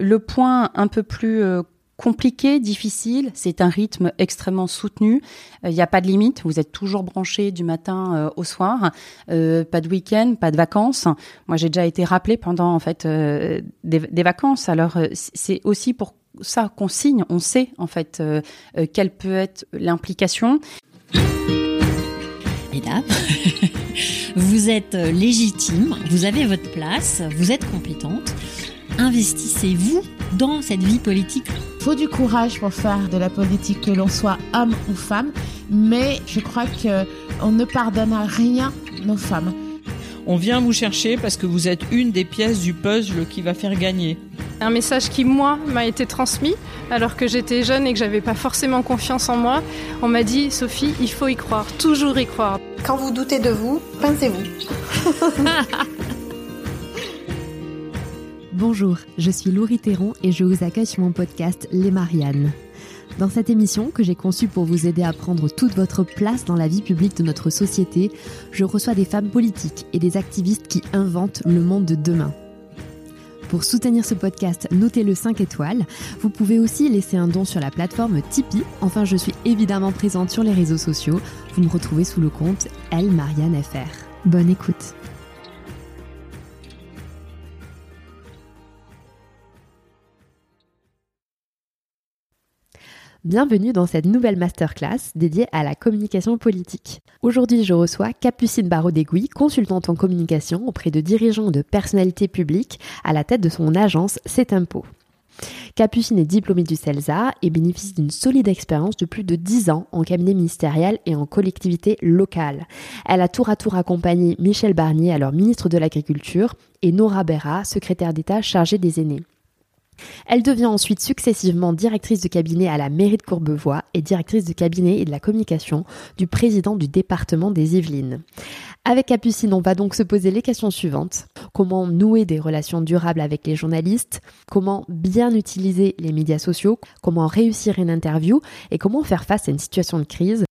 Le point un peu plus compliqué, difficile. C'est un rythme extrêmement soutenu. Il n'y a pas de limite. Vous êtes toujours branché du matin au soir. pas de week-end, pas de vacances. Moi, j'ai déjà été rappelé pendant en fait des, vacances. Alors, c'est aussi pour ça qu'on signe, on sait en fait euh, euh, quelle peut être l'implication. Mesdames, vous êtes euh, légitime, vous avez votre place, vous êtes compétente. Investissez-vous dans cette vie politique? Il faut du courage pour faire de la politique, que l'on soit homme ou femme, mais je crois qu'on ne pardonne à rien nos femmes. On vient vous chercher parce que vous êtes une des pièces du puzzle qui va faire gagner. Un message qui, moi, m'a été transmis alors que j'étais jeune et que j'avais pas forcément confiance en moi. On m'a dit, Sophie, il faut y croire, toujours y croire. Quand vous doutez de vous, pincez-vous. Bonjour, je suis Laurie Théron et je vous accueille sur mon podcast Les Mariannes. Dans cette émission que j'ai conçue pour vous aider à prendre toute votre place dans la vie publique de notre société, je reçois des femmes politiques et des activistes qui inventent le monde de demain. Pour soutenir ce podcast, notez-le 5 étoiles. Vous pouvez aussi laisser un don sur la plateforme Tipeee. Enfin, je suis évidemment présente sur les réseaux sociaux. Vous me retrouvez sous le compte Elle Marianne FR. Bonne écoute. Bienvenue dans cette nouvelle masterclass dédiée à la communication politique. Aujourd'hui, je reçois Capucine Barraud-Dégouy, consultante en communication auprès de dirigeants de personnalités publiques à la tête de son agence C'est Impôt. Capucine est diplômée du CELSA et bénéficie d'une solide expérience de plus de 10 ans en cabinet ministériel et en collectivité locale. Elle a tour à tour accompagné Michel Barnier, alors ministre de l'Agriculture, et Nora Berra, secrétaire d'État chargée des aînés. Elle devient ensuite successivement directrice de cabinet à la mairie de Courbevoie et directrice de cabinet et de la communication du président du département des Yvelines. Avec Capucine, on va donc se poser les questions suivantes. Comment nouer des relations durables avec les journalistes? Comment bien utiliser les médias sociaux? Comment réussir une interview? Et comment faire face à une situation de crise?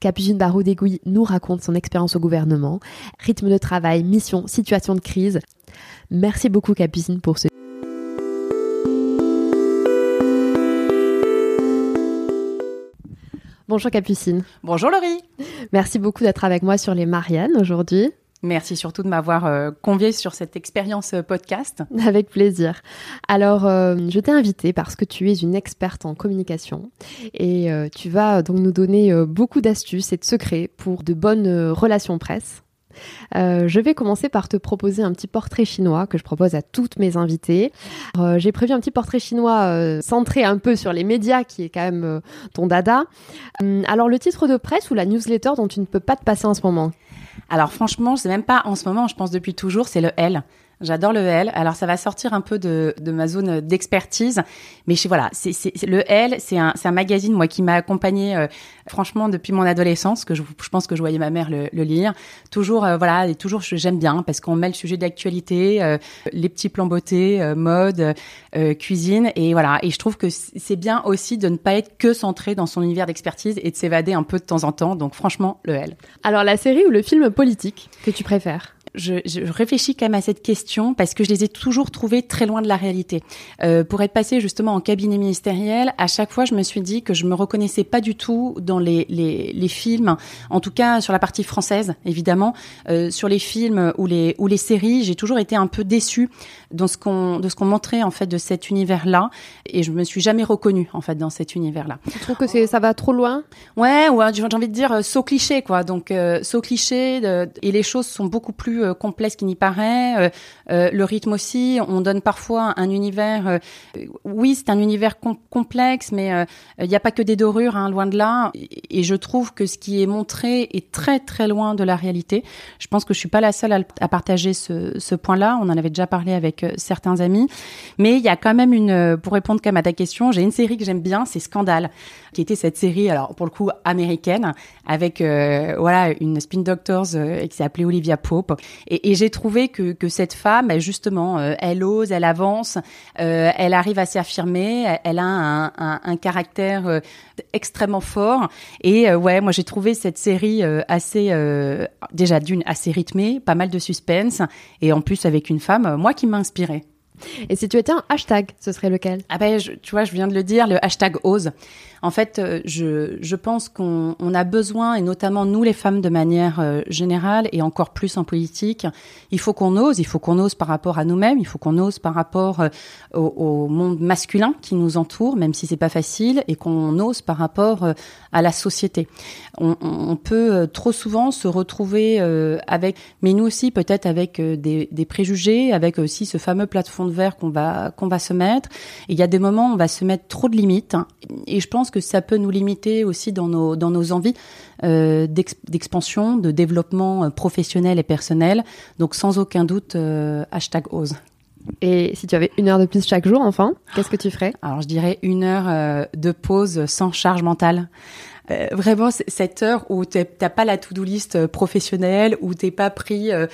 Capucine barreau dégouy nous raconte son expérience au gouvernement, rythme de travail, mission, situation de crise. Merci beaucoup Capucine pour ce Bonjour Capucine. Bonjour Laurie. Merci beaucoup d'être avec moi sur les Mariannes aujourd'hui. Merci surtout de m'avoir euh, convié sur cette expérience euh, podcast. Avec plaisir. Alors, euh, je t'ai invitée parce que tu es une experte en communication et tu vas donc nous donner beaucoup d'astuces et de secrets pour de bonnes relations presse. Euh, je vais commencer par te proposer un petit portrait chinois que je propose à toutes mes invitées. Euh, j'ai prévu un petit portrait chinois euh, centré un peu sur les médias, qui est quand même ton dada. alors le titre de presse ou la newsletter dont tu ne peux pas te passer en ce moment? Alors franchement, c'est même pas en ce moment, je pense depuis toujours, c'est le L. J'adore le L. Alors ça va sortir un peu de, de ma zone d'expertise, mais je, voilà, c'est le L, c'est un, un magazine moi qui m'a accompagné euh, franchement depuis mon adolescence, que je, je, pense que je voyais ma mère le, le lire. Toujours euh, voilà, et toujours j'aime bien parce qu'on met le sujet d'actualité, euh, les petits plans beauté, mode, cuisine, et voilà. Et je trouve que c'est bien aussi de ne pas être que centré dans son univers d'expertise et de s'évader un peu de temps en temps. Donc franchement, le L. Alors la série ou le film politique que tu préfères? Je, je, réfléchis quand même à cette question parce que je les ai toujours trouvés très loin de la réalité. Euh, pour être passé justement en cabinet ministériel, à chaque fois, je me suis dit que je me reconnaissais pas du tout dans les, les, les films, en tout cas sur la partie française, évidemment. Euh, sur les films ou les, ou les séries, j'ai toujours été un peu déçue dans ce qu'on, de ce qu'on montrait en fait de cet univers-là, et je me suis jamais reconnue en fait dans cet univers-là. Tu trouves que c'est, ça va trop loin? Ouais, ouais, j'ai envie de dire euh, saut cliché quoi. Donc euh, saut cliché et les choses sont beaucoup plus euh, complexe qu'il n'y paraît. Euh, euh, le rythme aussi, on donne parfois un univers. oui, c'est un univers complexe, mais il n'y a pas que des dorures, hein, loin de là. Et, je trouve que ce qui est montré est très très loin de la réalité. Je pense que je suis pas la seule à, partager ce, point-là. On en avait déjà parlé avec certains amis, mais il y a quand même une. Pour répondre quand même à ta question, j'ai une série que j'aime bien, c'est Scandale qui était cette série, alors pour le coup américaine, avec voilà une spin doctors euh, qui s'appelait Olivia Pope. Et, et j'ai trouvé que, que cette femme, justement, euh, elle ose, elle avance, euh, elle arrive à s'affirmer, elle, a un, un, un caractère euh, extrêmement fort. Et ouais, moi j'ai trouvé cette série assez déjà d'une assez rythmée, pas mal de suspense, et en plus avec une femme, moi qui m'a inspirée. Et si tu étais un hashtag, ce serait lequel? Ah ben, je, tu vois, je viens de le dire, le hashtag ose. En fait, euh, je, je pense qu'on on a besoin, et notamment nous les femmes de manière euh, générale, et encore plus en politique, il faut qu'on ose, il faut qu'on ose par rapport à nous-mêmes, il faut qu'on ose par rapport euh, au, monde masculin qui nous entoure, même si c'est pas facile, et qu'on ose par rapport à la société. On, peut trop souvent se retrouver avec, mais nous aussi peut-être avec des, préjugés, avec aussi ce fameux plafond de verre qu'on va va se mettre. il y a des moments où on va se mettre trop de limites, et je pense que ça peut nous limiter aussi dans nos, dans nos envies euh, d'expansion, de développement euh, professionnel et personnel. Donc sans aucun doute, euh, hashtag ose. Et si tu avais une heure de plus chaque jour, enfin, qu'est-ce que tu ferais? Alors je dirais une heure de pause sans charge mentale. Euh, vraiment cette heure où t'as pas la to-do list euh, professionnelle, où t'es pas pris euh,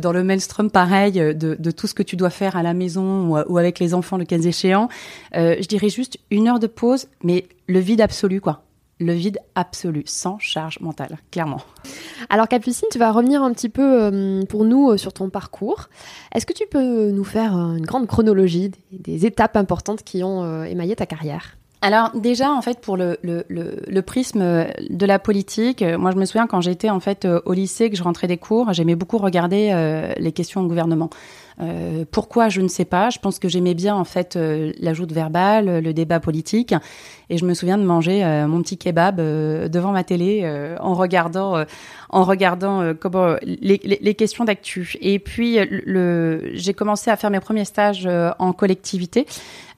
dans le mainstream pareil de, tout ce que tu dois faire à la maison ou, avec les enfants le cas échéant. je dirais juste une heure de pause, mais le vide absolu quoi le vide absolu, sans charge mentale, clairement. Alors Capucine, tu vas revenir un petit peu pour nous sur ton parcours. Est-ce que tu peux nous faire une grande chronologie des, étapes importantes qui ont émaillé ta carrière? Alors déjà en fait pour le, le, le, prisme de la politique, euh, moi je me souviens quand j'étais en fait euh, au lycée que je rentrais des cours, j'aimais beaucoup regarder euh, les questions au gouvernement. Euh, pourquoi je ne sais pas. Je pense que j'aimais bien en fait euh, l'ajout de verbal, le débat politique, et je me souviens de manger mon petit kebab devant ma télé en regardant en regardant comment les, les, les questions d'actu. Et puis le, j'ai commencé à faire mes premiers stages en collectivité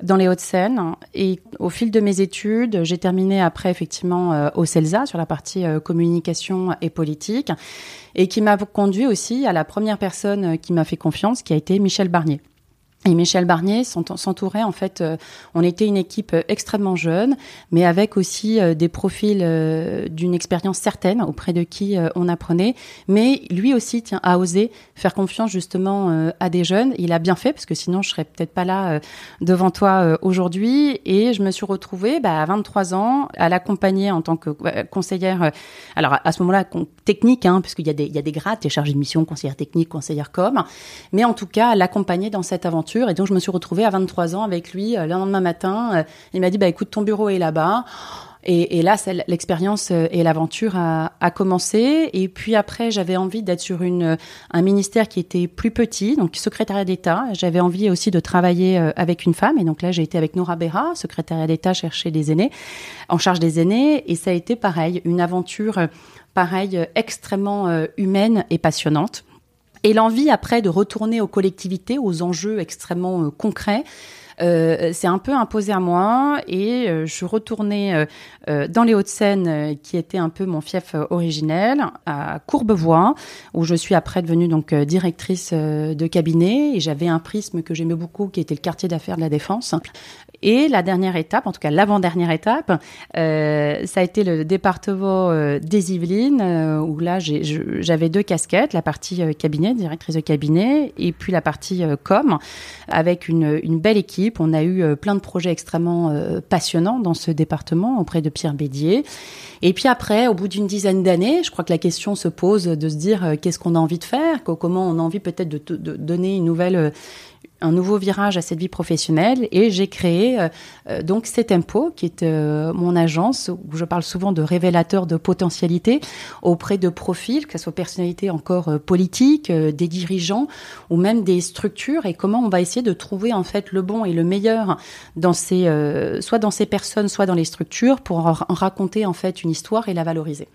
dans les Hauts-de-Seine. Et au fil de mes études, j'ai terminé après effectivement euh, au CELSA sur la partie euh, communication et politique, et qui m'a conduit aussi à la première personne qui m'a fait confiance, qui a été Michel Barnier. Et Michel Barnier s'entourait en fait. Euh, on était une équipe euh, extrêmement jeune, mais avec aussi euh, des profils d'une expérience certaine auprès de qui on apprenait. Mais lui aussi, tient à oser faire confiance justement à des jeunes. Il a bien fait parce que sinon je serais peut-être pas là devant toi aujourd'hui. Et je me suis retrouvée bah, à 23 ans à l'accompagner en tant que conseillère. Alors à ce moment-là, technique, hein, puisqu'il y a des il y a des grades, des chargé de mission, conseillère technique, conseillère com. Mais en tout cas, l'accompagner dans cette aventure et donc, je me suis retrouvée à 23 ans avec lui euh, le lendemain matin. Euh, il m'a dit, bah, écoute, ton bureau est là-bas. Et, là, l'expérience euh, et l'aventure a, a, commencé. Et puis après, j'avais envie d'être sur une, un ministère qui était plus petit, donc secrétariat d'État. J'avais envie aussi de travailler avec une femme. Et donc là, j'ai été avec Nora Berra, secrétariat d'État chercher des aînés, en charge des aînés. Et ça a été pareil, une aventure pareil, extrêmement humaine et passionnante. Et l'envie après de retourner aux collectivités, aux enjeux extrêmement euh, concrets, euh, c'est un peu imposé à moi et euh, je suis retournée euh, dans les Hauts-de-Seine, qui était un peu mon fief originel, à Courbevoie, où je suis après devenue donc directrice de cabinet et j'avais un prisme que j'aimais beaucoup, qui était le quartier d'affaires de la Défense. Et la dernière étape, en tout cas l'avant-dernière étape, euh, ça a été le département des Yvelines, où là j'avais deux casquettes, la partie cabinet, directrice de cabinet, et puis la partie com, avec une, une belle équipe on a eu euh, plein de projets extrêmement euh, passionnants dans ce département auprès de Pierre Bédier. Et puis après, au bout d'une dizaine d'années, je crois que la question se pose de se dire euh, qu'est-ce qu'on a envie de faire, comment on a envie peut-être de, de, donner une nouvelle un nouveau virage à cette vie professionnelle et j'ai créé euh, euh, donc Tempo qui est euh, mon agence où je parle souvent de révélateur de potentialité auprès de profils que ce soit personnalités encore politiques, des dirigeants ou même des structures et comment on va essayer de trouver en fait le bon et le meilleur dans ces soit dans ces personnes soit dans les structures pour en raconter en fait une histoire et la valoriser.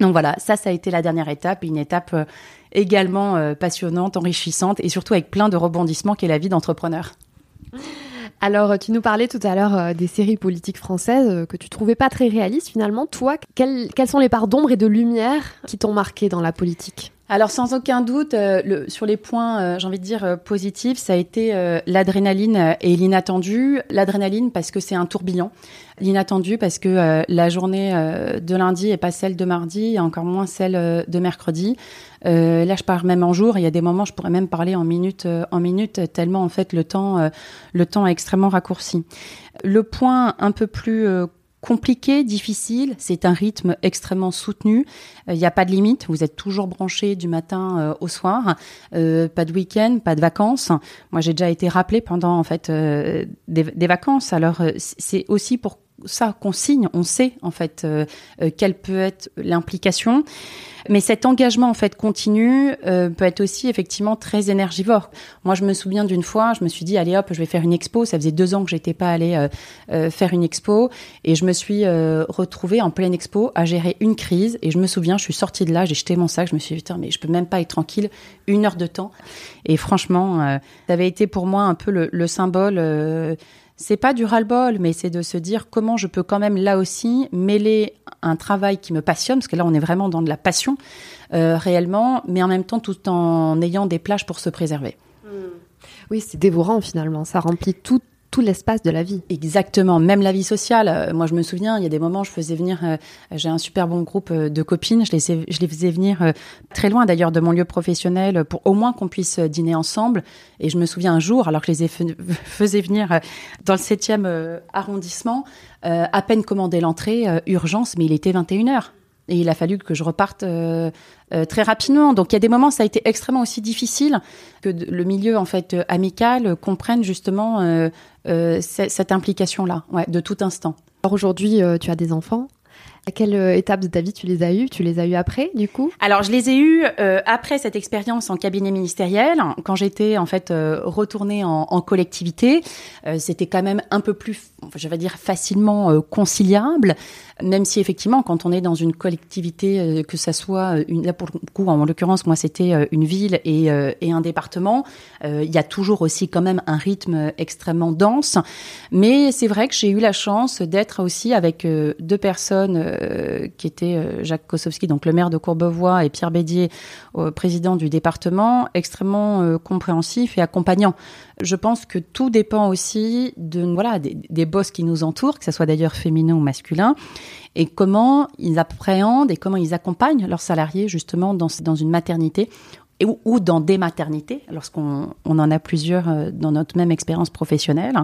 Donc voilà, ça, ça a été la dernière étape, une étape également euh, passionnante, enrichissante et surtout avec plein de rebondissements qu'est la vie d'entrepreneur. Alors, tu nous parlais tout à l'heure euh, des séries politiques françaises euh, que tu trouvais pas très réalistes finalement. Toi, quelles, quelles sont les parts d'ombre et de lumière qui t'ont marqué dans la politique? Alors sans aucun doute, le, sur les points, j'ai envie de dire positifs, ça a été l'adrénaline et l'inattendu. L'adrénaline parce que c'est un tourbillon. L'inattendu parce que la journée de lundi est pas celle de mardi et encore moins celle de mercredi. Euh, là, je parle même en jour. Il y a des moments, je pourrais même parler en minutes, euh, en minutes, tellement en fait le temps, euh, le temps est extrêmement raccourci. Le point un peu plus compliqué, difficile. C'est un rythme extrêmement soutenu. Il n'y a pas de limite. Vous êtes toujours branché du matin au soir. pas de week-end, pas de vacances. Moi, j'ai déjà été rappelée pendant en fait des, des vacances. Alors, c'est aussi pour ça qu'on signe, on sait en fait euh, euh, quelle peut être l'implication. Mais cet engagement en fait continu euh, peut être aussi effectivement très énergivore. Moi, je me souviens d'une fois, je me suis dit allez hop, je vais faire une expo. Ça faisait deux ans que j'étais pas allée faire une expo et je me suis retrouvée en pleine expo à gérer une crise. Et je me souviens, je suis sortie de là, j'ai jeté mon sac, je me suis dit mais je peux même pas être tranquille une heure de temps. Et franchement, ça avait été pour moi un peu le, le symbole c'est pas du ras-le-bol, mais c'est de se dire comment je peux quand même là aussi mêler un travail qui me passionne, parce que là on est vraiment dans de la passion euh, réellement, mais en même temps tout en ayant des plages pour se préserver. Oui, c'est dévorant finalement, ça remplit tout, tout l'espace de la vie. Exactement, même la vie sociale. Euh, moi, je me souviens, il y a des moments, je faisais venir, euh, j'ai un super bon groupe euh, de copines, je les, faisais venir très loin d'ailleurs de mon lieu professionnel pour au moins qu'on puisse dîner ensemble. Et je me souviens un jour, alors que je les ai faisais venir dans le 7e arrondissement, à peine commandé l'entrée, urgence, mais il était 21h. Et il a fallu que je reparte euh, euh, très rapidement. Donc il y a des moments, ça a été extrêmement aussi difficile que le milieu en fait euh, amical comprenne justement cette implication-là, ouais, de tout instant. Alors aujourd'hui, tu as des enfants? À quelle étape de ta vie tu les as eus Tu les as eus après, du coup? Alors, je les ai eus après cette expérience en cabinet ministériel, quand j'étais en fait retournée en, collectivité. C'était quand même un peu plus, je vais dire, facilement conciliable même si effectivement, quand on est dans une collectivité, euh, que ça soit euh, une, là pour le coup, en l'occurrence, moi c'était euh, une ville et un département, il y a toujours aussi quand même un rythme extrêmement dense. Mais c'est vrai que j'ai eu la chance d'être aussi avec deux personnes qui étaient Jacques Kosowski, donc le maire de Courbevoie, et Pierre Bédier, président du département, extrêmement compréhensif et accompagnant. Je pense que tout dépend aussi de voilà des, des boss qui nous entourent, que ce soit d'ailleurs féminin ou masculin, et comment ils appréhendent et comment ils accompagnent leurs salariés justement dans, dans une maternité ou, dans des maternités, lorsqu'on on en a plusieurs euh, dans notre même expérience professionnelle.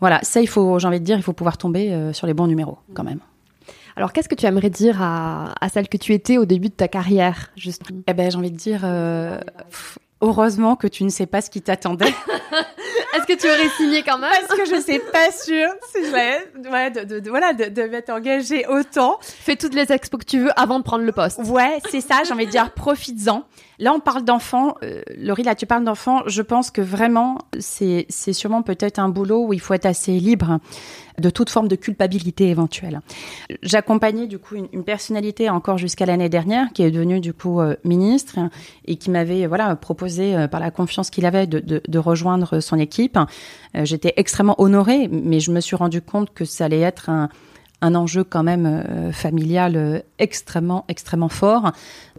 Voilà, ça, il faut, j'ai envie de dire, il faut pouvoir tomber euh, sur les bons numéros quand même. Alors, qu'est-ce que tu aimerais dire à, à, celle que tu étais au début de ta carrière, justement? Eh ben, j'ai envie de dire, euh, heureusement que tu ne sais pas ce qui t'attendait. Est-ce que tu aurais signé quand même? Parce que je sais pas sûre si je ouais, de, de, voilà, de, de m'être engagée autant. Fais toutes les expos que tu veux avant de prendre le poste. Ouais, c'est ça, j'ai envie de dire, profites-en. Là, on parle d'enfants. Euh, Laurie, là, tu parles d'enfants. Je pense que vraiment, c'est, c'est sûrement peut-être un boulot où il faut être assez libre de toute forme de culpabilité éventuelle. J'accompagnais du coup une, personnalité encore jusqu'à l'année dernière qui est devenue du coup euh, ministre et qui m'avait voilà proposé euh, par la confiance qu'il avait de, rejoindre son équipe. Euh, j'étais extrêmement honorée, mais je me suis rendu compte que ça allait être un, enjeu quand même familial extrêmement, extrêmement fort.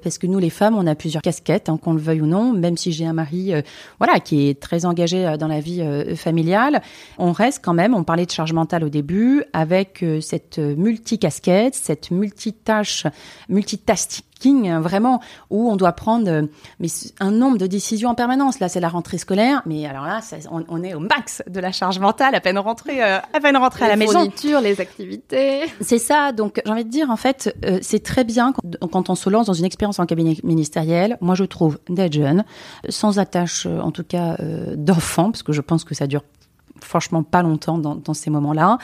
Parce que nous, les femmes, on a plusieurs casquettes, hein, qu'on le veuille ou non. Même si j'ai un mari, euh, voilà, qui est très engagé dans la vie familiale, on reste quand même. On parlait de charge mentale au début, avec cette multicasquette, cette multitâche, multitasking Hein, vraiment où on doit prendre euh, mais un nombre de décisions en permanence. Là, c'est la rentrée scolaire, mais alors là, on, est au max de la charge mentale à peine rentrée, euh, à peine rentrée à la maison. Les fournitures, les activités. C'est ça. Donc, j'ai envie de dire, en fait, euh, c'est très bien quand, quand, on se lance dans une expérience en cabinet ministériel. Moi, je trouve d'être jeune, sans attache, en tout cas, d'enfant, parce que je pense que ça dure franchement pas longtemps dans, dans ces moments-là,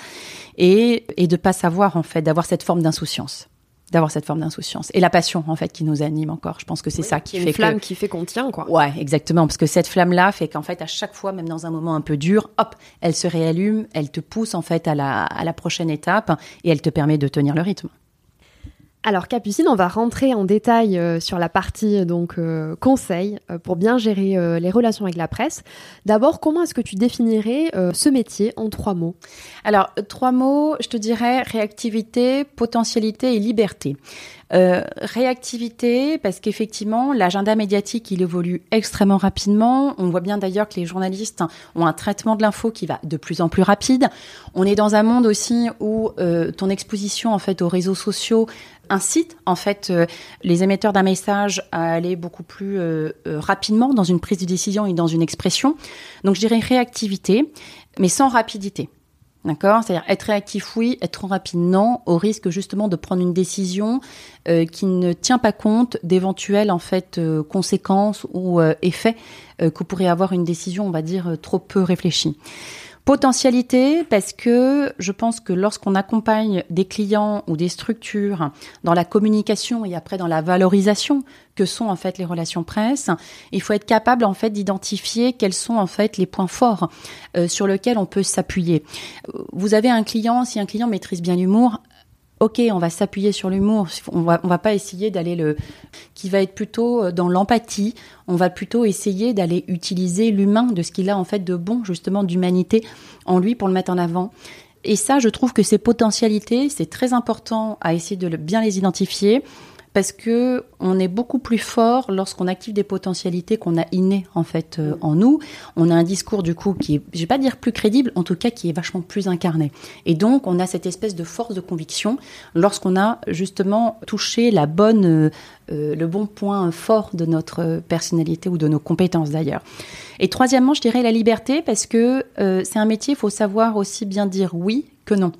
et, et de pas savoir en fait, d'avoir cette forme d'insouciance d'avoir cette forme d'insouciance et la passion en fait qui nous anime encore. Je pense que c'est ça qui fait une flamme qui fait qu'on tient quoi. Ouais, exactement parce que cette flamme là fait qu'en fait à chaque fois même dans un moment un peu dur, hop, elle se réallume, elle te pousse en fait à la à la prochaine étape et elle te permet de tenir le rythme. Alors Capucine, on va rentrer en détail euh, sur la partie donc euh, conseil euh, pour bien gérer les relations avec la presse. D'abord, comment est-ce que tu définirais ce métier en trois mots? Alors trois mots, je te dirais réactivité, potentialité et liberté. Euh, réactivité, parce qu'effectivement, l'agenda médiatique, il évolue extrêmement rapidement. On voit bien d'ailleurs que les journalistes ont un traitement de l'info qui va de plus en plus rapide. On est dans un monde aussi où euh, ton exposition en fait aux réseaux sociaux incite en fait euh, les émetteurs d'un message à aller beaucoup plus rapidement dans une prise de décision et dans une expression. Donc je dirais réactivité, mais sans rapidité. D'accord? C'est-à-dire être réactif, oui, être trop rapide, non, au risque justement de prendre une décision euh, qui ne tient pas compte d'éventuelles en fait euh, conséquences ou euh, effets que pourrait avoir une décision, on va dire, trop peu réfléchie. Potentialité, parce que je pense que lorsqu'on accompagne des clients ou des structures dans la communication et après dans la valorisation que sont en fait les relations presse, il faut être capable en fait d'identifier quels sont en fait les points forts euh, sur lesquels on peut s'appuyer. Vous avez un client, si un client maîtrise bien l'humour, ok, on va s'appuyer sur l'humour. On va, va pas essayer d'aller le, qui va être plutôt dans l'empathie. On va plutôt essayer d'aller utiliser l'humain de ce qu'il a en fait de bon, justement, d'humanité en lui pour le mettre en avant. Et ça, je trouve que ces potentialités, c'est très important à essayer de bien les identifier parce que on est beaucoup plus fort lorsqu'on active des potentialités qu'on a innées en fait euh, en nous. On a un discours du coup qui est, je vais pas dire plus crédible, en tout cas qui est vachement plus incarné. Et donc on a cette espèce de force de conviction lorsqu'on a justement touché la bonne, euh, euh, le bon point fort de notre personnalité ou de nos compétences d'ailleurs. Et troisièmement, je dirais la liberté parce que c'est un métier, il faut savoir aussi bien dire oui que non.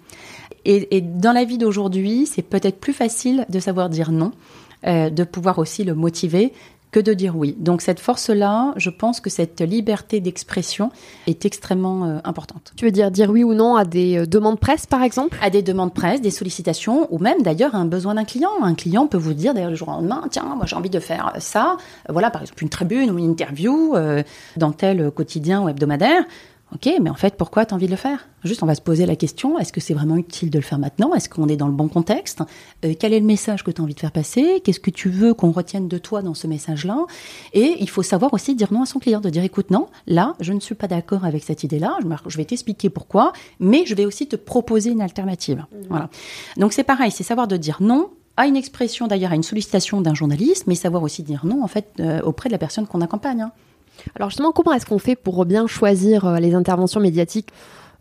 Et, et dans la vie d'aujourd'hui, c'est peut-être plus facile de savoir dire non, euh, de pouvoir aussi le motiver que de dire oui. Donc cette force-là, je pense que cette liberté d'expression est extrêmement euh, importante. Tu veux dire dire oui ou non à des euh, demandes presse, par exemple? À des demandes presse, des sollicitations, ou même d'ailleurs à un besoin d'un client. Un client peut vous dire d'ailleurs le jour au lendemain, tiens, moi j'ai envie de faire ça, Euh, voilà par exemple une tribune ou une interview euh, dans tel quotidien ou hebdomadaire. Ok, mais en fait, pourquoi tu as envie de le faire? Juste, on va se poser la question, est-ce que c'est vraiment utile de le faire maintenant? Est-ce qu'on est dans le bon contexte? Euh, Quel est le message que tu as envie de faire passer? Qu'est-ce que tu veux qu'on retienne de toi dans ce message-là? Et il faut savoir aussi dire non à son client, de dire, écoute, non, là, je ne suis pas d'accord avec cette idée-là, je, vais t'expliquer pourquoi, mais je vais aussi te proposer une alternative. Voilà. Donc c'est pareil, c'est savoir de dire non à une expression, d'ailleurs à une sollicitation d'un journaliste, mais savoir aussi dire non, en fait, euh, auprès de la personne qu'on accompagne. hein. Alors justement, comment est-ce qu'on fait pour bien choisir euh, les interventions médiatiques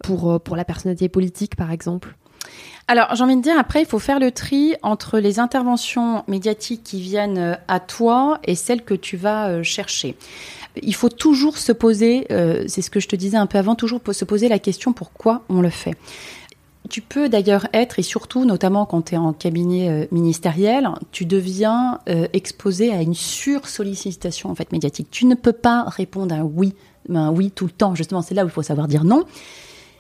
pour, euh, pour la personnalité politique, par exemple? Alors, j'ai envie de dire, après, il faut faire le tri entre les interventions médiatiques qui viennent euh, à toi et celles que tu vas chercher. Il faut toujours se poser, c'est ce que je te disais un peu avant, toujours se poser la question pourquoi on le fait? Tu peux d'ailleurs être, et surtout notamment quand tu es en cabinet euh, ministériel, tu deviens euh, exposé à une sursollicitation en fait médiatique. Tu ne peux pas répondre à un oui, un oui tout le temps. Justement, c'est là où il faut savoir dire non.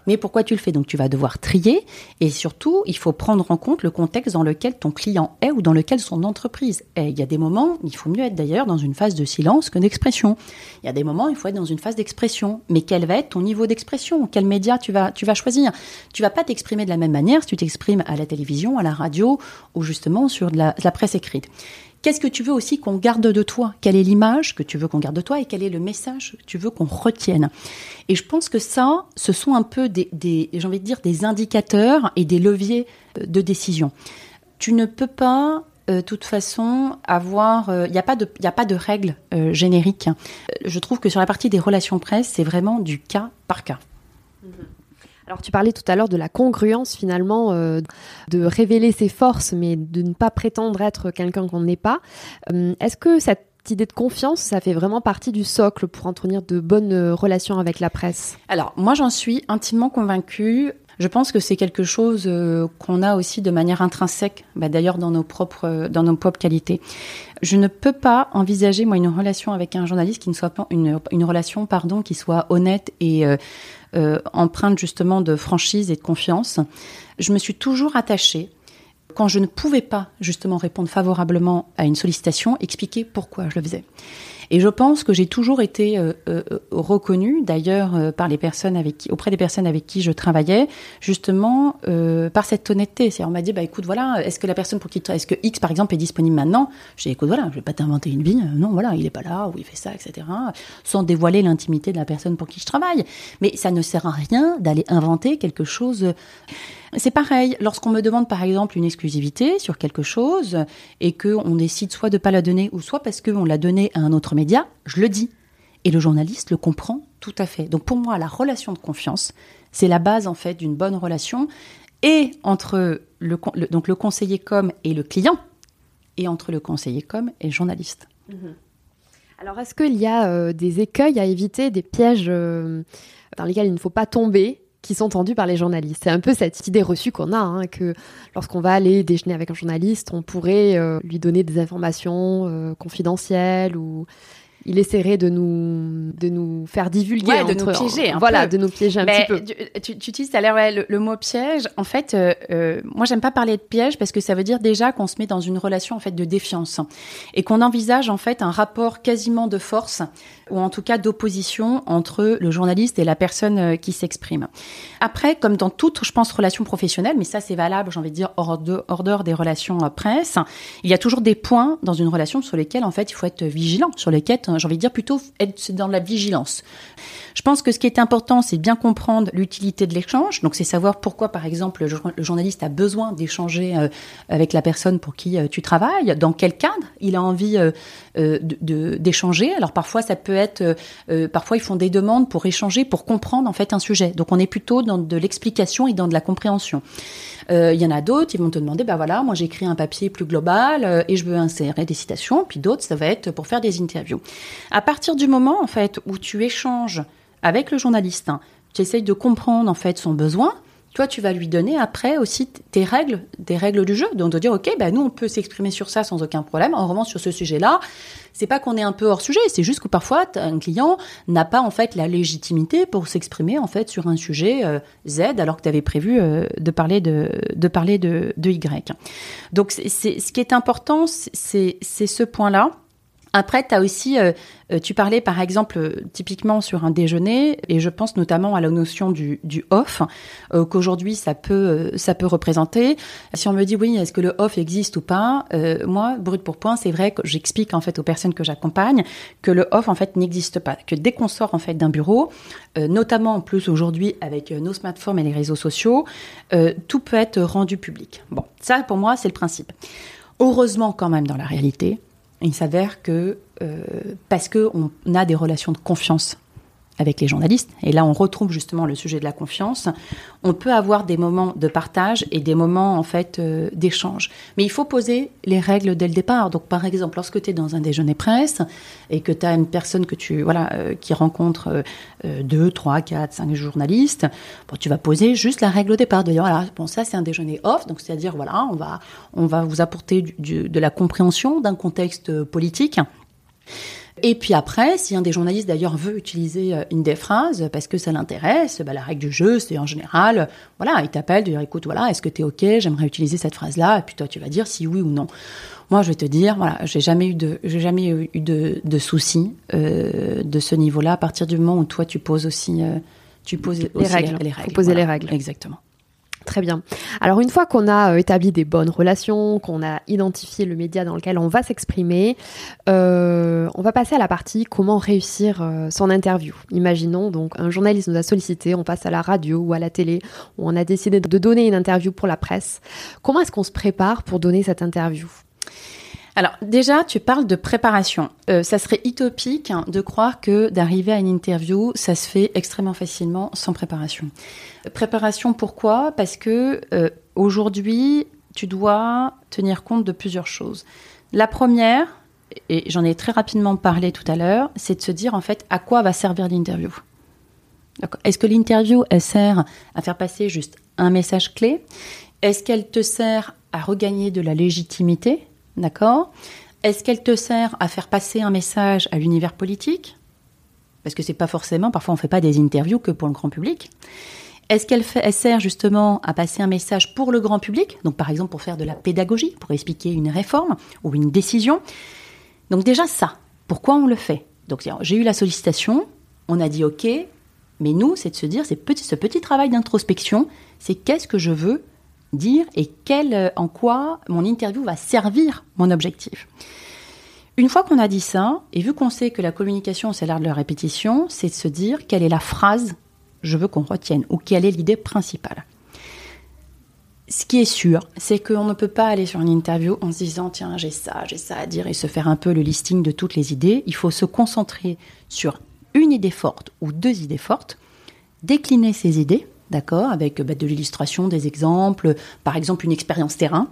Mais pourquoi tu le fais? Donc tu vas devoir trier et surtout, il faut prendre en compte le contexte dans lequel ton client est ou dans lequel son entreprise est. Il y a des moments, il faut mieux être d'ailleurs dans une phase de silence que d'expression. Il y a des moments, il faut être dans une phase d'expression. Mais quel va être ton niveau d'expression? Quel média tu vas, tu vas choisir? Tu vas pas t'exprimer de la même manière si tu t'exprimes à la télévision, à la radio ou justement sur de la, presse écrite. Qu'est-ce que tu veux aussi qu'on garde de toi? Quelle est l'image que tu veux qu'on garde de toi et quel est le message que tu veux qu'on retienne? Et je pense que ça, ce sont un peu des, j'ai envie de dire, des indicateurs et des leviers euh, de décision. Tu ne peux pas de toute façon avoir il n'y a pas de il a pas de règles euh, génériques Euh, je trouve que sur la partie des relations presse c'est vraiment du cas par cas Alors tu parlais tout à l'heure de la congruence finalement, euh, de révéler ses forces mais de ne pas prétendre être quelqu'un qu'on n'est pas. Euh, Est-ce que cette idée de confiance, ça fait vraiment partie du socle pour entretenir de bonnes relations avec la presse? Alors, moi, j'en suis intimement convaincue. Je pense que c'est quelque chose euh, qu'on a aussi de manière intrinsèque, bah, d'ailleurs dans nos propres dans nos propres qualités. Je ne peux pas envisager moi une relation avec un journaliste qui ne soit pas une, une relation pardon qui soit honnête et euh, euh, empreinte justement de franchise et de confiance. Je me suis toujours attachée quand je ne pouvais pas justement répondre favorablement à une sollicitation, expliquer pourquoi je le faisais. Et je pense que j'ai toujours été euh, euh, reconnue, d'ailleurs euh, par les personnes auprès des personnes avec qui je travaillais, justement par cette honnêteté. C'est on m'a dit bah écoute voilà, est-ce que la personne pour qui est-ce que X par exemple est disponible maintenant? Je dis écoute voilà, je vais pas t'inventer une vie. Non voilà, il est pas là ou il fait ça, etc. Sans dévoiler l'intimité de la personne pour qui je travaille. Mais ça ne sert à rien d'aller inventer quelque chose. C'est pareil, lorsqu'on me demande par exemple une exclusivité sur quelque chose et qu'on décide soit de pas la donner ou soit parce qu'on l'a donnée à un autre média, je le dis. Et le journaliste le comprend tout à fait. Donc pour moi, la relation de confiance, c'est la base en fait d'une bonne relation et entre le, donc le conseiller com et le client et entre le conseiller com et le journaliste. Alors est-ce qu'il y a euh, des écueils à éviter, des pièges euh, dans lesquels il ne faut pas tomber qui sont tendus par les journalistes. C'est un peu cette idée reçue qu'on a, hein, que lorsqu'on va aller déjeuner avec un journaliste, on pourrait euh, lui donner des informations euh, confidentielles ou il essaierait de nous de nous faire divulguer, ouais, de nous piéger, un voilà, peu. de nous piéger un Mais petit peu. Tu, tu utilises tout à l'heure ouais, le, le, mot piège. En fait, euh, euh, moi, j'aime pas parler de piège parce que ça veut dire déjà qu'on se met dans une relation en fait de défiance et qu'on envisage en fait un rapport quasiment de force ou en tout cas d'opposition entre le journaliste et la personne euh, qui s'exprime. Après, comme dans toute, je pense, relation professionnelle, mais ça c'est valable, j'ai envie de dire hors, de, hors dehors des relations presse, il y a toujours des points dans une relation sur lesquels en fait il faut être vigilant, sur lesquels j'ai envie de dire plutôt être dans la vigilance. Je pense que ce qui est important, c'est bien comprendre l'utilité de l'échange. Donc, c'est savoir pourquoi, par exemple, le journaliste a besoin d'échanger euh, avec la personne pour qui euh, tu travailles, dans quel cadre il a envie euh, d'échanger. Alors, parfois, ça peut être, parfois, ils font des demandes pour échanger, pour comprendre en fait un sujet. Donc, on est plutôt dans de l'explication et dans de la compréhension. Il y en a d'autres, ils vont te demander, bah voilà, moi j'écris un papier plus global et je veux insérer des citations. Puis d'autres, ça va être pour faire des interviews. À partir du moment en fait où tu échanges avec le journaliste, hein, tu essayes de comprendre en fait son besoin. Toi, tu vas lui donner après aussi tes règles, des règles du jeu. Donc de dire, ok, bah nous on peut s'exprimer sur ça sans aucun problème. En revanche, sur ce sujet-là, c'est pas qu'on est un peu hors sujet, c'est juste que parfois un client n'a pas en fait la légitimité pour s'exprimer en fait sur un sujet euh, Z alors que tu avais prévu euh, de parler de de parler de, Y. Donc c'est ce qui est important, c'est ce point-là. Après, tu aussi, euh, tu parlais par exemple euh, typiquement sur un déjeuner, et je pense notamment à la notion du, du off, euh, qu'aujourd'hui ça peut ça peut représenter. Si on me dit oui, est-ce que le off existe ou pas Moi, brut pour point, c'est vrai que j'explique en fait aux personnes que j'accompagne que le off en fait n'existe pas, que dès qu'on sort en fait d'un bureau, notamment en plus aujourd'hui avec nos smartphones et les réseaux sociaux, tout peut être rendu public. Bon, ça pour moi c'est le principe. Heureusement quand même dans la réalité, il s'avère que euh, parce qu'on a des relations de confiance avec les journalistes, et là on retrouve justement le sujet de la confiance, on peut avoir des moments de partage et des moments en fait euh, d'échange. Mais il faut poser les règles dès le départ. Donc par exemple, lorsque tu es dans un déjeuner presse et que tu as une personne que tu voilà euh, qui rencontre euh, deux, trois, quatre, cinq journalistes, bon, tu vas poser juste la règle au départ de bon ça c'est un déjeuner off, donc c'est-à-dire voilà, on va on va vous apporter de la compréhension d'un contexte politique. Et puis après, si un des journalistes d'ailleurs veut utiliser euh, une des phrases parce que ça l'intéresse, bah, la règle du jeu, c'est en général, voilà, il t'appelle, tu dire écoute, voilà, est-ce que tu es ok, j'aimerais utiliser cette phrase-là, et puis toi tu vas dire si oui ou non. Moi, je vais te dire, voilà, j'ai jamais eu de, j'ai jamais eu de, de soucis euh, de ce niveau-là. À partir du moment où toi tu poses aussi, euh, tu poses les aussi règles, les, les règles. Faut poser voilà. les règles. Exactement. Très bien. Alors une fois qu'on a euh, établi des bonnes relations, qu'on a identifié le média dans lequel on va s'exprimer, euh, on va passer à la partie comment réussir euh, son interview. Imaginons donc un journaliste nous a sollicité, on passe à la radio ou à la télé, où on a décidé de donner une interview pour la presse. Comment est-ce qu'on se prépare pour donner cette interview? Alors déjà, tu parles de préparation. Ça serait utopique hein, de croire que d'arriver à une interview, ça se fait extrêmement facilement sans préparation. Préparation pourquoi? Parce que euh, aujourd'hui, tu dois tenir compte de plusieurs choses. La première, et j'en ai très rapidement parlé tout à l'heure, c'est de se dire en fait à quoi va servir l'interview? Est-ce que l'interview, elle sert à faire passer juste un message clé? Est-ce qu'elle te sert à regagner de la légitimité? D'accord Est-ce qu'elle te sert à faire passer un message à l'univers politique? Parce que c'est pas forcément, parfois on fait pas des interviews que pour le grand public. Est-ce qu'elle sert justement à passer un message pour le grand public Donc par exemple pour faire de la pédagogie, pour expliquer une réforme ou une décision? Donc déjà ça, pourquoi on le fait? Donc j'ai eu la sollicitation, on a dit ok, mais nous c'est de se dire, c'est petit, ce petit travail d'introspection, c'est qu'est-ce que je veux dire et quel, en quoi mon interview va servir mon objectif? Une fois qu'on a dit ça, et vu qu'on sait que la communication c'est l'art de la répétition, c'est de se dire quelle est la phrase je veux qu'on retienne ou quelle est l'idée principale. Ce qui est sûr, c'est qu'on ne peut pas aller sur une interview en se disant tiens j'ai ça, j'ai ça à dire et se faire un peu le listing de toutes les idées. Il faut se concentrer sur une idée forte ou deux idées fortes, décliner ces idées, d'accord, avec bah, de l'illustration, des exemples, par exemple une expérience terrain.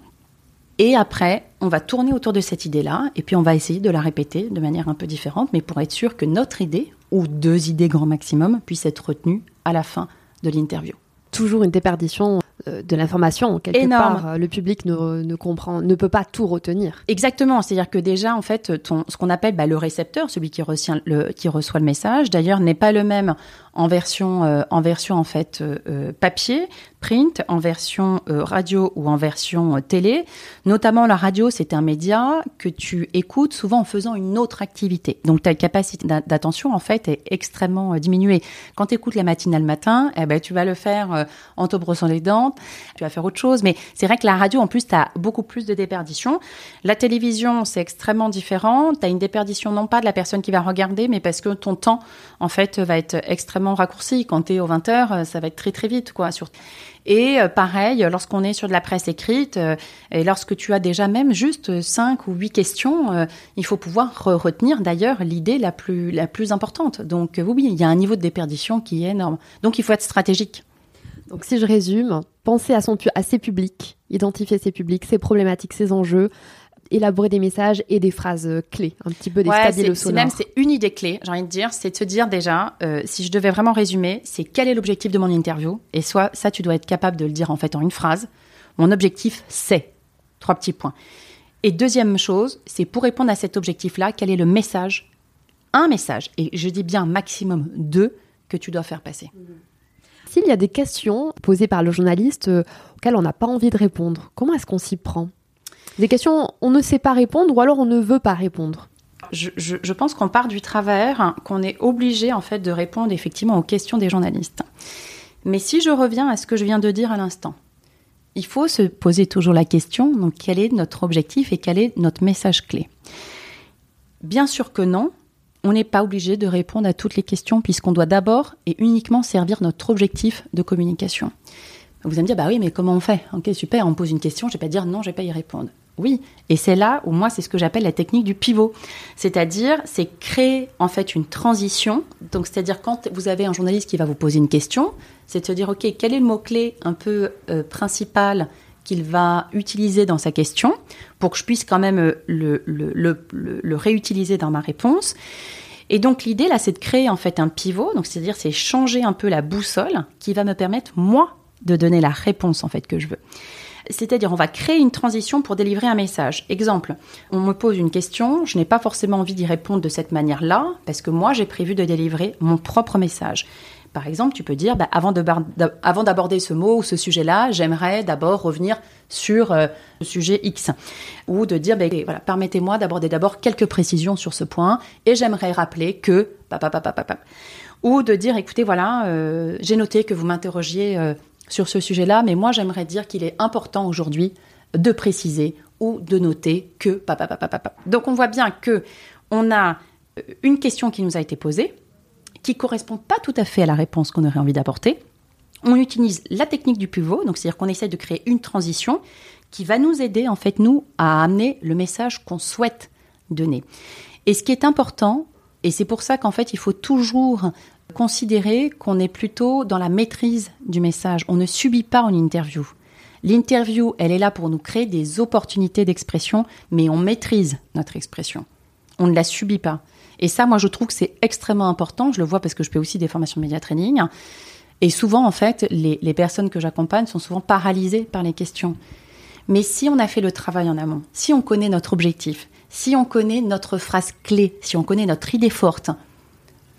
Et après, on va tourner autour de cette idée-là, et puis on va essayer de la répéter de manière un peu différente, mais pour être sûr que notre idée, ou deux idées grand maximum, puissent être retenues à la fin de l'interview. Toujours une déperdition euh, de l'information quelque Énorme. part. euh, Le public ne, ne comprend, ne peut pas tout retenir. Exactement, c'est-à-dire que déjà, en fait, ton, ce qu'on appelle bah, le récepteur, celui qui le, qui reçoit le message, d'ailleurs, n'est pas le même en version, euh, en version en fait euh, euh, papier, print, en version radio ou en version télé. Notamment, la radio, c'est un média que tu écoutes souvent en faisant une autre activité. Donc, ta capacité d'a- d'attention, en fait, est extrêmement diminuée. Quand tu écoutes la matinale le matin, eh ben, tu vas le faire en te brossant les dents, tu vas faire autre chose. Mais c'est vrai que la radio, en plus, tu as beaucoup plus de déperdition. La télévision, c'est extrêmement différent. Tu as une déperdition non pas de la personne qui va regarder, mais parce que ton temps, en fait, va être extrêmement raccourci. Quand tu es aux 20 heures, euh, ça va être très très vite, quoi. Sur... Et euh, pareil, lorsqu'on est sur de la presse écrite, euh, et lorsque tu as déjà même juste 5 ou 8 questions, il faut pouvoir re- retenir d'ailleurs l'idée la plus, la plus importante. Donc oui, il y a un niveau de déperdition qui est énorme. Donc il faut être stratégique. Donc si je résume, penser à, son, à ses publics, identifier ses publics, ses problématiques, ses enjeux, élaborer des messages et des phrases euh, clés, un petit peu des Ouais, stabilos c'est c'est même sonores. c'est une idée clé, j'ai envie de dire, c'est de se dire déjà, euh, si je devais vraiment résumer, c'est quel est l'objectif de mon interview? Et soit ça, tu dois être capable de le dire en fait en une phrase. Mon objectif, c'est trois petits points. Et deuxième chose, c'est pour répondre à cet objectif-là, quel est le message? Un message, et je dis bien maximum deux, que tu dois faire passer. S'il y a des questions posées par le journaliste euh, auxquelles on n'a pas envie de répondre, comment est-ce qu'on s'y prend? Des questions on ne sait pas répondre ou alors on ne veut pas répondre. je, pense qu'on part du travers, qu'on est obligé en fait de répondre effectivement aux questions des journalistes. Mais si je reviens à ce que je viens de dire à l'instant, il faut se poser toujours la question, donc quel est notre objectif et quel est notre message clé? Bien sûr que non, on n'est pas obligé de répondre à toutes les questions puisqu'on doit d'abord et uniquement servir notre objectif de communication. Vous allez me dire, bah oui, mais comment on fait? Ok, super, on pose une question, je vais pas dire non, je vais pas y répondre. Oui, et c'est là où moi, c'est ce que j'appelle la technique du pivot. C'est-à-dire, c'est créer en fait une transition. Donc, c'est-à-dire quand vous avez un journaliste qui va vous poser une question, c'est de se dire, ok, quel est le mot-clé un peu euh, principal qu'il va utiliser dans sa question pour que je puisse quand même euh, le- le réutiliser dans ma réponse? Et donc l'idée là, c'est de créer en fait un pivot. Donc c'est-à-dire c'est changer un peu la boussole qui va me permettre moi de donner la réponse en fait que je veux. C'est-à-dire, on va créer une transition pour délivrer un message. Exemple, on me pose une question, je n'ai pas forcément envie d'y répondre de cette manière-là, parce que moi, j'ai prévu de délivrer mon propre message. Par exemple, tu peux dire, bah, avant d'aborder ce mot ou ce sujet-là, j'aimerais d'abord revenir sur euh, le sujet X. Ou de dire, bah, voilà, permettez-moi d'aborder d'abord quelques précisions sur ce point, et j'aimerais rappeler que... Ou de dire, écoutez, voilà, euh, j'ai noté que vous m'interrogiez euh, sur ce sujet-là, mais moi j'aimerais dire qu'il est important aujourd'hui de préciser ou de noter que papapapapap. Donc on voit bien que on a euh, une question qui nous a été posée, qui correspond pas tout à fait à la réponse qu'on aurait envie d'apporter. On utilise la technique du pivot, donc c'est-à-dire qu'on essaie de créer une transition qui va nous aider en fait nous à amener le message qu'on souhaite donner. Et ce qui est important, et c'est pour ça qu'en fait il faut toujours considérer qu'on est plutôt dans la maîtrise du message. On ne subit pas une interview. L'interview, elle est là pour nous créer des opportunités d'expression, mais on maîtrise notre expression. On ne la subit pas. Et ça, moi, je trouve que c'est extrêmement important. Je le vois parce que je fais aussi des formations de média training. Et souvent, en fait, les, les personnes que j'accompagne sont souvent paralysées par les questions. Mais si on a fait le travail en amont, si on connaît notre objectif, si on connaît notre phrase clé, si on connaît notre idée forte,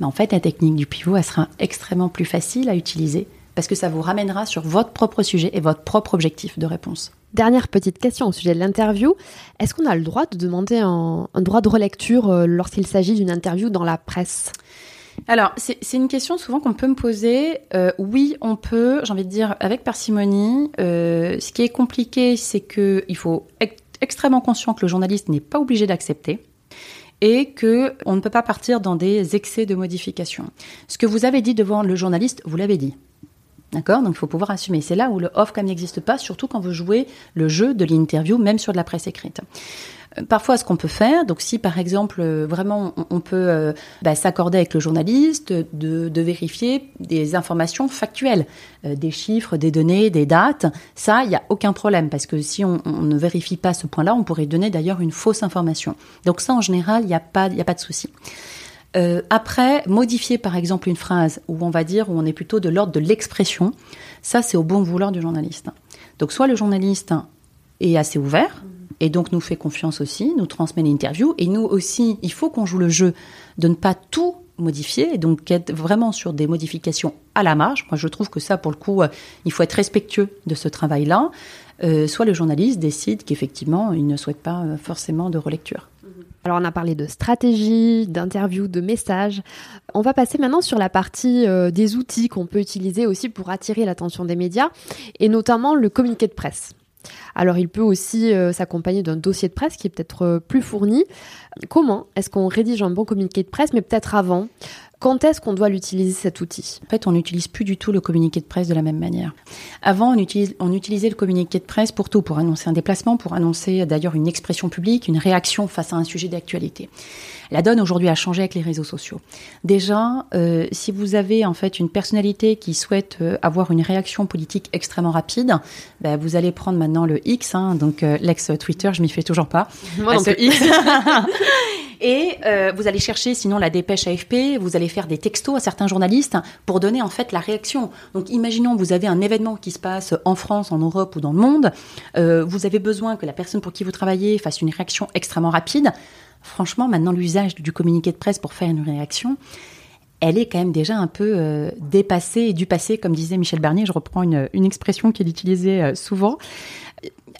mais en fait, la technique du pivot, elle sera extrêmement plus facile à utiliser parce que ça vous ramènera sur votre propre sujet et votre propre objectif de réponse. Dernière petite question au sujet de l'interview. Est-ce qu'on a le droit de demander un, un droit de relecture euh, lorsqu'il s'agit d'une interview dans la presse? Alors, c'est c'est une question souvent qu'on peut me poser. Euh, oui, on peut, j'ai envie de dire, avec parcimonie. Euh, ce qui est compliqué, c'est qu'il faut être extrêmement conscient que le journaliste n'est pas obligé d'accepter et que on ne peut pas partir dans des excès de modification. Ce que vous avez dit devant le journaliste, vous l'avez dit. D'accord? Donc il faut pouvoir assumer. C'est là où le off comme n'existe pas, surtout quand vous jouez le jeu de l'interview, même sur de la presse écrite. Parfois, ce qu'on peut faire, donc si par exemple euh, vraiment on, peut euh, bah, s'accorder avec le journaliste de, vérifier des informations factuelles, euh, des chiffres, des données, des dates, ça, il n'y a aucun problème parce que si on, ne vérifie pas ce point-là, on pourrait donner d'ailleurs une fausse information. Donc ça, en général, il n'y a pas, a pas de souci. Après, modifier par exemple une phrase où on va dire où on est plutôt de l'ordre de l'expression, ça c'est au bon vouloir du journaliste. Donc soit le journaliste est assez ouvert et donc nous fait confiance aussi, nous transmet l'interview et nous aussi, il faut qu'on joue le jeu de ne pas tout modifier et donc être vraiment sur des modifications à la marge. Moi je trouve que ça pour le coup, euh, il faut être respectueux de ce travail-là. Euh, soit le journaliste décide qu'effectivement il ne souhaite pas euh, forcément de relecture. Alors on a parlé de stratégie, d'interview, de messages. On va passer maintenant sur la partie des outils qu'on peut utiliser aussi pour attirer l'attention des médias, et notamment le communiqué de presse. Alors il peut aussi euh, s'accompagner d'un dossier de presse qui est peut-être euh, plus fourni. Comment est-ce qu'on rédige un bon communiqué de presse, mais peut-être avant quand est-ce qu'on doit l'utiliser cet outil? En fait, on n'utilise plus du tout le communiqué de presse de la même manière. Avant, on, utilise, on utilisait le communiqué de presse pour tout, pour annoncer un déplacement, pour annoncer d'ailleurs une expression publique, une réaction face à un sujet d'actualité. La donne aujourd'hui a changé avec les réseaux sociaux. Déjà, euh, si vous avez en fait une personnalité qui souhaite euh, avoir une réaction politique extrêmement rapide, ben, vous allez prendre maintenant le X, hein, donc euh, l'ex Twitter, je m'y fais toujours pas. Moi non X. Et euh, vous allez chercher sinon la dépêche AFP, vous allez faire des textos à certains journalistes pour donner en fait la réaction. Donc imaginons vous avez un événement qui se passe en France, en Europe ou dans le monde, euh, vous avez besoin que la personne pour qui vous travaillez fasse une réaction extrêmement rapide. Franchement, maintenant l'usage du communiqué de presse pour faire une réaction, elle est quand même déjà un peu euh, dépassée et du passé, comme disait Michel Bernier. Je reprends une, expression qu'il utilisait euh, souvent.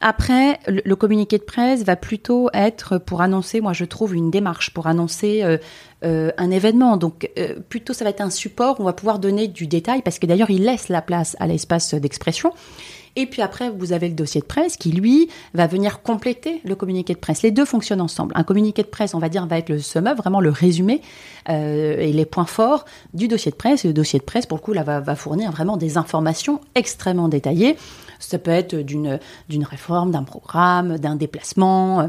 Après, le, communiqué de presse va plutôt être pour annoncer, moi je trouve, une démarche, pour annoncer euh, un événement. Donc plutôt ça va être un support où on va pouvoir donner du détail, parce que d'ailleurs il laisse la place à l'espace d'expression. Et puis après, vous avez le dossier de presse qui, lui, va venir compléter le communiqué de presse. Les deux fonctionnent ensemble. Un communiqué de presse, on va dire, va être le sum-up, vraiment le résumé euh, et les points forts du dossier de presse. Et le dossier de presse, pour le coup, là, va, va fournir vraiment des informations extrêmement détaillées. Ça peut être d'une d'une réforme, d'un programme, d'un déplacement.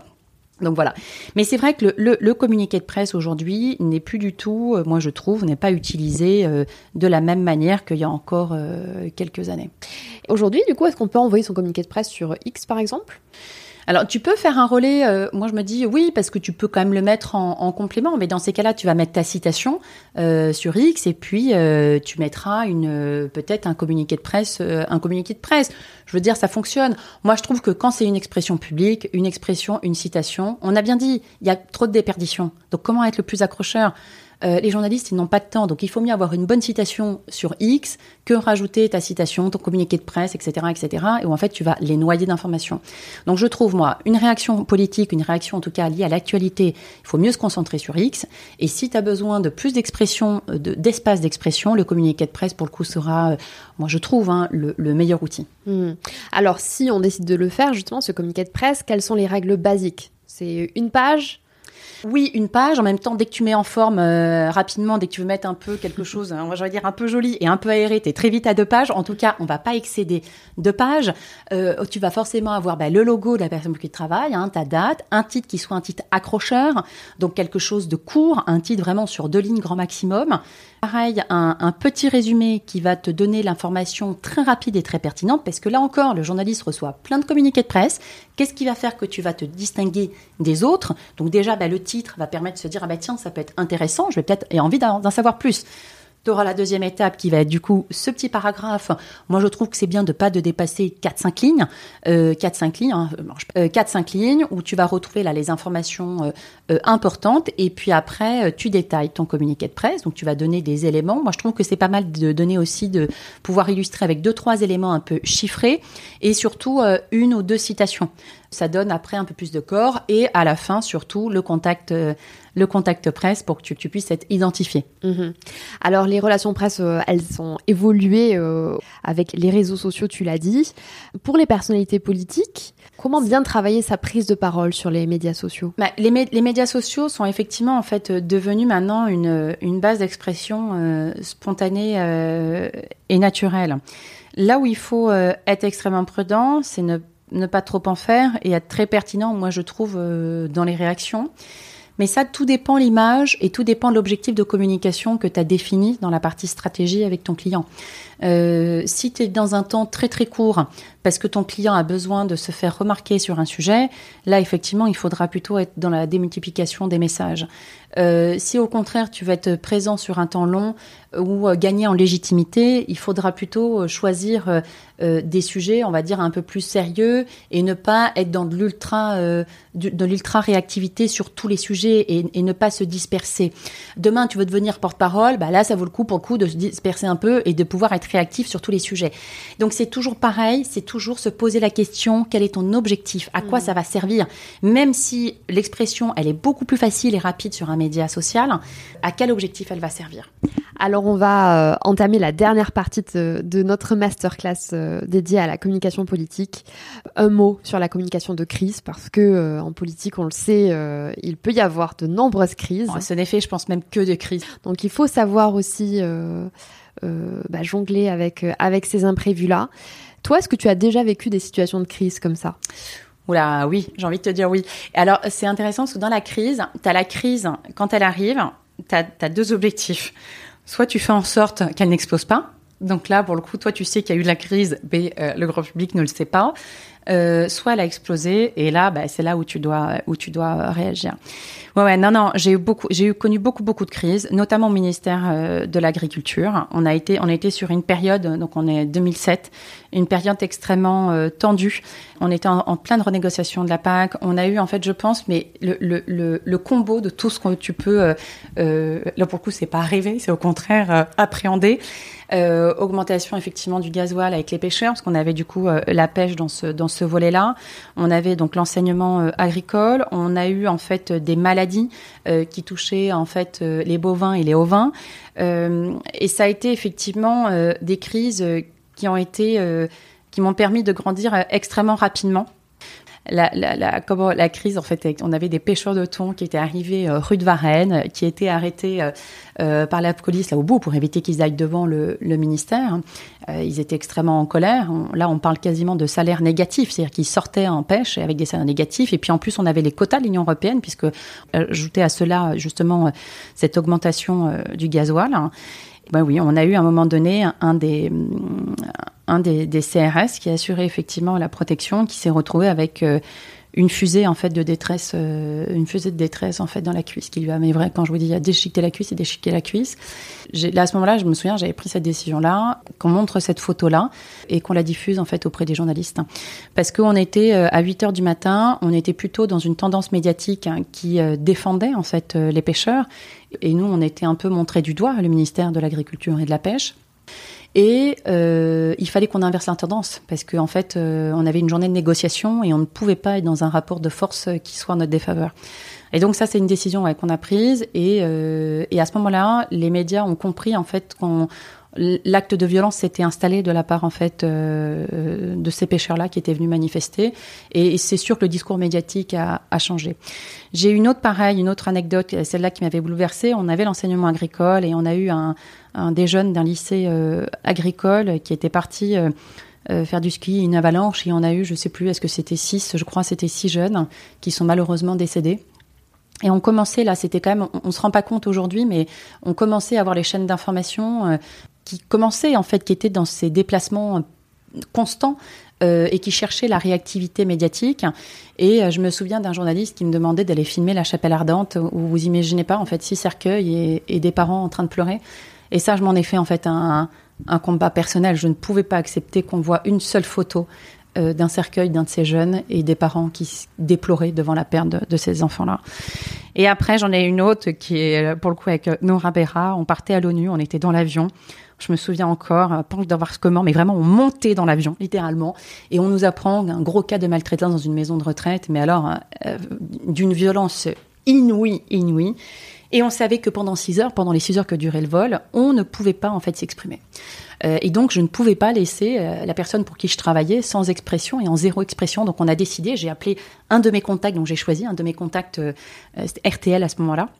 Donc voilà. Mais c'est vrai que le communiqué de presse aujourd'hui n'est plus du tout, euh, moi je trouve, n'est pas utilisé euh, de la même manière qu'il y a encore euh, quelques années. Aujourd'hui, du coup, est-ce qu'on peut envoyer son communiqué de presse sur X par exemple? Alors, tu peux faire un relais. euh, moi, je me dis oui, parce que tu peux quand même le mettre en, en complément. Mais dans ces cas-là, tu vas mettre ta citation euh, sur X et puis euh, tu mettras une peut-être un communiqué de presse, un communiqué de presse. Je veux dire, ça fonctionne. Moi, je trouve que quand c'est une expression publique, une expression, une citation, on a bien dit, il y a trop de déperditions. Donc, comment être le plus accrocheur? Euh, les journalistes, ils n'ont pas de temps, donc il faut mieux avoir une bonne citation sur X que rajouter ta citation, ton communiqué de presse, etc., etc., et où en fait tu vas les noyer d'informations. Donc je trouve moi une réaction politique, une réaction en tout cas liée à l'actualité, il faut mieux se concentrer sur X. Et si tu as besoin de plus d'expression, euh, de- d'espace d'expression, le communiqué de presse pour le coup sera, euh, moi je trouve, hein, le, le meilleur outil. Hmm. Alors, si on décide de le faire, justement, ce communiqué de presse, quelles sont les règles basiques? C'est une page Oui, une page. En même temps, dès que tu mets en forme euh, rapidement, dès que tu veux mettre un peu quelque chose, hein, je vais dire un peu joli et un peu aéré, t'es très vite à deux pages. En tout cas, on va pas excéder deux pages. Euh, tu vas forcément avoir bah, le logo de la personne pour qui tu travailles, hein, ta date, un titre qui soit un titre accrocheur, donc quelque chose de court, un titre vraiment sur deux lignes grand maximum. Pareil, un, petit résumé qui va te donner l'information très rapide et très pertinente, parce que là encore, le journaliste reçoit plein de communiqués de presse. Qu'est-ce qui va faire que tu vas te distinguer des autres? Donc déjà, bah, le titre va permettre de se dire, ah bah tiens, ça peut être intéressant, je vais peut-être et envie d'en savoir plus. Tu auras la deuxième étape qui va être du coup ce petit paragraphe. Moi, je trouve que c'est bien de pas de dépasser 4-5 lignes. Euh, 4-5 lignes, hein, euh, non, je- euh, 4-5 lignes où tu vas retrouver là les informations euh, euh, importantes et puis après, euh, tu détailles ton communiqué de presse. Donc, tu vas donner des éléments. Moi, je trouve que c'est pas mal de donner aussi de pouvoir illustrer avec deux, trois éléments un peu chiffrés et surtout euh, une ou deux citations. Ça donne après un peu plus de corps et à la fin, surtout, le contact, euh, le contact presse pour que tu, tu puisses être identifié. Mhm. Alors les relations presse, euh, elles sont évoluées euh, avec les réseaux sociaux, tu l'as dit. Pour les personnalités politiques, comment bien travailler sa prise de parole sur les médias sociaux? Bah, les, mé- les médias sociaux sont effectivement en fait devenus maintenant une, une base d'expression euh, spontanée et naturelle. Là où il faut être extrêmement prudent, c'est ne, ne pas trop en faire et être très pertinent, moi je trouve, euh, dans les réactions. Mais ça, tout dépend l'image et tout dépend de l'objectif de communication que tu as défini dans la partie stratégie avec ton client. Euh, si tu es dans un temps très très court, parce que ton client a besoin de se faire remarquer sur un sujet, là effectivement il faudra plutôt être dans la démultiplication des messages. Euh, si au contraire tu veux être présent sur un temps long ou euh, gagner en légitimité, il faudra plutôt choisir des sujets, on va dire un peu plus sérieux et ne pas être dans de l'ultra, l'ultra réactivité sur tous les sujets et, et ne pas se disperser. Demain tu veux devenir porte-parole, bah là ça vaut le coup pour le coup de se disperser un peu et de pouvoir être réactif sur tous les sujets. Donc c'est toujours pareil, c'est toujours se poser la question quel est ton objectif, à quoi ça va servir, même si l'expression elle est beaucoup plus facile et rapide sur un média social, à quel objectif elle va servir? Alors on va euh, entamer la dernière partie de, de notre masterclass euh, dédiée à la communication politique. Un mot sur la communication de crise parce que euh, en politique, on le sait, il peut y avoir de nombreuses crises. Bon, ce n'est fait, je pense même que de crise. Donc il faut savoir aussi bah, jongler avec euh, avec ces imprévus là. Toi, est-ce que tu as déjà vécu des situations de crise comme ça? Oui, j'ai envie de te dire oui. Alors, c'est intéressant parce que dans la crise, la crise, quand elle arrive, tu as, deux objectifs. Soit tu fais en sorte qu'elle n'explose pas. Donc là, pour le coup, toi, tu sais qu'il y a eu de la crise, mais euh, le grand public ne le sait pas. Euh, soit elle a explosé, et là, bah, c'est là où tu dois où tu dois réagir. Ouais, ouais, non, non, j'ai eu beaucoup, j'ai eu connu beaucoup, beaucoup de crises, notamment au ministère euh, de l'Agriculture. On a été, on a été sur une période, donc on est 2007, une période extrêmement euh, tendue. On était en, en pleine renégociation de la PAC. On a eu, en fait, je pense, mais le, le, combo de tout ce que tu peux, euh, euh, là pour le coup, c'est pas rêver, c'est au contraire euh, appréhender. Euh, augmentation effectivement du gasoil avec les pêcheurs, parce qu'on avait du coup euh, la pêche dans ce dans ce volet-là. On avait donc l'enseignement euh, agricole. On a eu en fait des maladies euh, qui touchaient en fait euh, les bovins et les ovins. Euh, et ça a été effectivement euh, des crises euh, qui ont été euh, qui m'ont permis de grandir euh, extrêmement rapidement. La, la, comment, la crise, en fait, on avait des pêcheurs de thon qui étaient arrivés euh, rue de Varennes, qui étaient arrêtés euh, euh, par la police là au bout pour éviter qu'ils aillent devant le, ministère. Ils étaient extrêmement en colère. On- là, on parle quasiment de salaire négatif, c'est-à-dire qu'ils sortaient en pêche avec des salaires négatifs. Et puis en plus, on avait les quotas de l'Union européenne, puisque ajouté à cela justement cette augmentation du gasoil. Ben oui, on a eu à un moment donné un des, CRS qui assurait effectivement la protection, qui s'est retrouvé avec euh, une fusée en fait de détresse, euh, une fusée de détresse en fait dans la cuisse, qui lui a, mais vrai, quand je vous dis, il a déchiqueté la cuisse, a déchiqueté la cuisse. Là, à ce moment-là, je me souviens, j'avais pris cette décision-là, qu'on montre cette photo-là et qu'on la diffuse en fait auprès des journalistes, parce qu'on était euh, à 8 heures du matin, on était plutôt dans une tendance médiatique hein, qui défendait en fait les pêcheurs, et nous, on était un peu montré du doigt, le ministère de l'Agriculture et de la Pêche. Et euh, il fallait qu'on inverse la tendance parce qu'en en fait, euh, on avait une journée de négociation et on ne pouvait pas être dans un rapport de force qui soit en notre défaveur. Et donc ça, c'est une décision qu'on a prise. Et, euh, et à ce moment-là, les médias ont compris en fait qu'on l'acte de violence s'était installé de la part en fait euh, de ces pêcheurs-là qui étaient venus manifester. Et c'est sûr que le discours médiatique a, changé. J'ai une autre pareille, une autre anecdote, celle-là qui m'avait bouleversée. On avait l'enseignement agricole et on a eu un, des jeunes d'un lycée euh, agricole qui était parti euh, euh, faire du ski, une avalanche, et on a eu, je sais plus, est-ce que c'était six, je crois, c'était six jeunes qui sont malheureusement décédés. Et on commençait là, c'était quand même, on, on se rend pas compte aujourd'hui, mais on commençait à avoir les chaînes d'information euh, qui commençaient en fait, qui étaient dans ces déplacements constants euh, et qui cherchaient la réactivité médiatique. Et euh, je me souviens d'un journaliste qui me demandait d'aller filmer la chapelle ardente, où vous imaginez pas en fait six cercueils et, des parents en train de pleurer. Et ça, je m'en ai fait en fait un, un combat personnel. Je ne pouvais pas accepter qu'on voit une seule photo euh, d'un cercueil d'un de ces jeunes et des parents qui déploraient devant la perte de, ces enfants-là. Et après, j'en ai une autre qui est, pour le coup, avec Nora Berra. On partait à l'ONU, on était dans l'avion. Je me souviens encore, euh, pas d'avoir comment, mais vraiment, on montait dans l'avion, littéralement, et on nous apprend un gros cas de maltraitance dans une maison de retraite, mais alors, euh, d'une violence inouïe, inouïe. Et on savait que pendant six heures, pendant les six heures que durait le vol, on ne pouvait pas en fait s'exprimer. Euh, et donc je ne pouvais pas laisser euh, la personne pour qui je travaillais sans expression et en zéro expression. Donc on a décidé, j'ai appelé un de mes contacts, donc j'ai choisi un de mes contacts, euh, RTL à ce moment-là.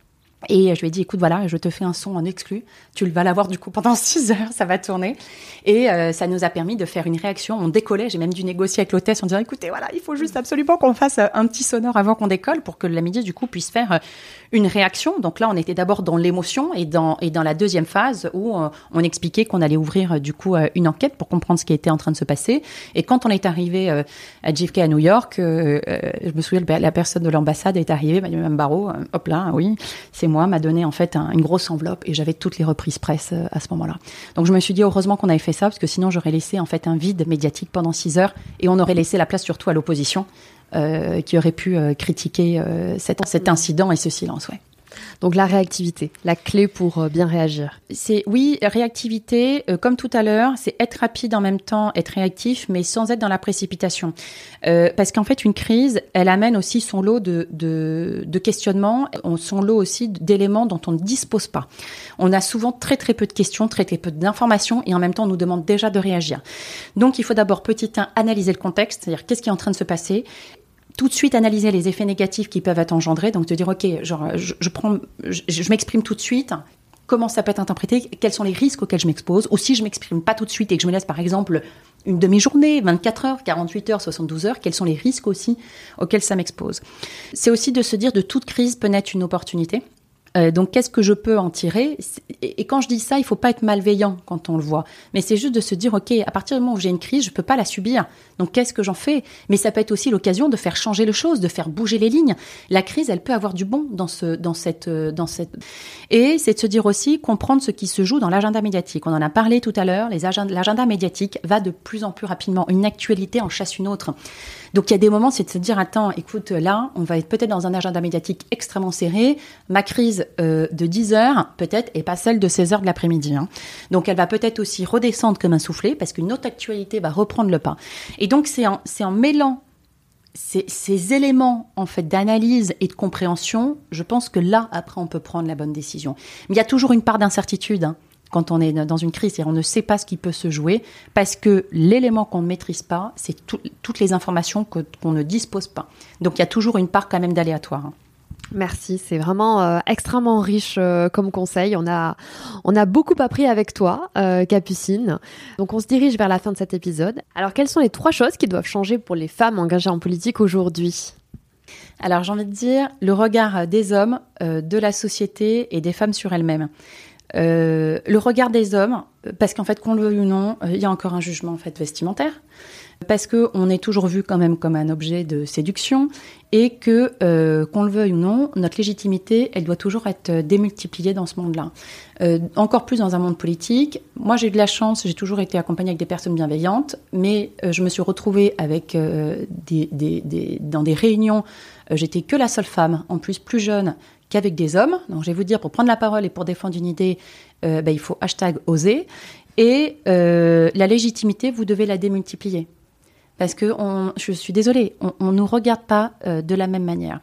Et je lui ai dit, écoute, voilà, je te fais un son en exclu. Tu vas l'avoir du coup pendant 6 heures, ça va tourner. Et euh, ça nous a permis de faire une réaction. On décollait, j'ai même dû négocier avec l'hôtesse en disant, écoutez, voilà, il faut juste absolument qu'on fasse euh, un petit sonore avant qu'on décolle pour que la midi, du coup, puisse faire euh, une réaction. Donc là, on était d'abord dans l'émotion et dans, et dans la deuxième phase où on expliquait qu'on allait ouvrir, du coup, une enquête pour comprendre ce qui était en train de se passer. Et quand on est arrivé à JFK à New York, je me souviens, la personne de l'ambassade est arrivée, m'a dit, Mme Barreau, hop là, oui, c'est moi, m'a donné en fait une grosse enveloppe et j'avais toutes les reprises presse euh, à ce moment-là. Donc je me suis dit heureusement qu'on avait fait ça parce que sinon j'aurais laissé en fait un vide médiatique pendant six heures et on aurait laissé la place surtout à l'opposition euh, qui aurait pu euh, critiquer cet, incident et ce silence. Donc la réactivité, la clé pour euh, bien réagir. C'est oui, réactivité, euh, comme tout à l'heure, c'est être rapide en même temps, être réactif, mais sans être dans la précipitation. Euh, parce qu'en fait, une crise, elle amène aussi son lot de, de, de questionnements, son lot aussi d'éléments dont on ne dispose pas. On a souvent très très peu de questions, très très peu d'informations, et en même temps, on nous demande déjà de réagir. Donc, il faut d'abord petit un analyser le contexte, c'est-à-dire qu'est-ce qui est en train de se passer, tout de suite analyser les effets négatifs qui peuvent être engendrés. Donc, te dire, OK, genre, je, prends, je, m'exprime tout de suite. Comment ça peut être interprété? Quels sont les risques auxquels je m'expose? Ou si je m'exprime pas tout de suite et que je me laisse, par exemple, une demi-journée, 24 heures, 48 heures, 72 heures, quels sont les risques aussi auxquels ça m'expose? C'est aussi de se dire de toute crise peut naître une opportunité. Euh, donc, qu'est-ce que je peux en tirer Et quand je dis ça, il faut pas être malveillant quand on le voit, mais c'est juste de se dire, ok, à partir du moment où j'ai une crise, je peux pas la subir. Donc, qu'est-ce que j'en fais Mais ça peut être aussi l'occasion de faire changer les choses, de faire bouger les lignes. La crise, elle peut avoir du bon dans ce, dans cette, euh, dans cette. Et c'est de se dire aussi comprendre ce qui se joue dans l'agenda médiatique. On en a parlé tout à l'heure. L'agenda médiatique va de plus en plus rapidement. Une actualité en chasse une autre. Donc il y a des moments, c'est de se dire attends, écoute, là, on va être peut-être dans un agenda médiatique extrêmement serré. Ma crise euh, de 10 heures, peut-être, et pas celle de 16 heures de l'après-midi. Hein. Donc elle va peut-être aussi redescendre comme un soufflet parce qu'une autre actualité va reprendre le pas. Et donc c'est en, en mêlant ces, ces, éléments en fait d'analyse et de compréhension, je pense que là après on peut prendre la bonne décision. Mais il y a toujours une part d'incertitude. Hein quand on est dans une crise et on ne sait pas ce qui peut se jouer, parce que l'élément qu'on ne maîtrise pas, c'est toutes les informations qu'on ne dispose pas. Donc il y a toujours une part quand même d'aléatoire. Hein. Merci, c'est vraiment euh, extrêmement riche euh, comme conseil. On a, on a beaucoup appris avec toi, euh, Capucine. Donc on se dirige vers la fin de cet épisode. Alors quelles sont les trois choses qui doivent changer pour les femmes engagées en politique aujourd'hui? Alors j'ai envie de dire le regard des hommes, de la société et des femmes sur elles-mêmes. Le regard des hommes, parce qu'en fait, qu'on le veuille ou non, il y a encore un jugement en fait vestimentaire, parce que on est toujours vu quand même comme un objet de séduction, et que euh, qu'on le veuille ou non, notre légitimité, elle doit toujours être démultipliée dans ce monde-là. encore plus dans un monde politique. Moi, j'ai eu de la chance, j'ai toujours été accompagnée avec des personnes bienveillantes, mais je me suis retrouvée avec dans des réunions. J'étais que la seule femme, en plus plus jeune, qu'avec des hommes. Donc je vais vous dire, pour prendre la parole et pour défendre une idée, euh, ben, il faut hashtag oser. Et euh, la légitimité, vous devez la démultiplier. Parce que je suis désolée, on ne nous regarde pas euh, de la même manière.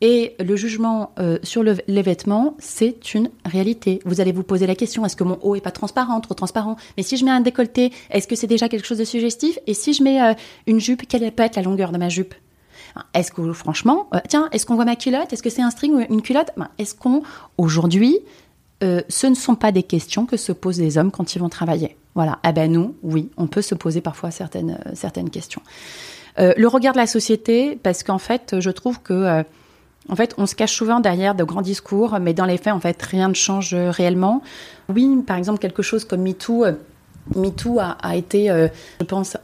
Et le jugement sur le, les vêtements, c'est une réalité. Vous allez vous poser la question est-ce que mon haut est pas transparent, trop transparent? Mais si je mets un décolleté, est-ce que c'est déjà quelque chose de suggestif? Et si je mets une jupe, quelle peut être la longueur de ma jupe? Est-ce que franchement, euh, tiens, est-ce qu'on voit ma culotte? Est-ce que c'est un string ou une culotte? Ben, Est-ce qu'on aujourd'hui, euh, ce ne sont pas des questions que se posent les hommes quand ils vont travailler? Voilà. Eh ben nous, oui, on peut se poser parfois certaines euh, certaines questions. le regard de la société, parce qu'en fait, je trouve que en fait, on se cache souvent derrière de grands discours, mais dans les faits, en fait, rien ne change réellement. Oui, par exemple, quelque chose comme MeToo MeToo a, été, euh, je pense,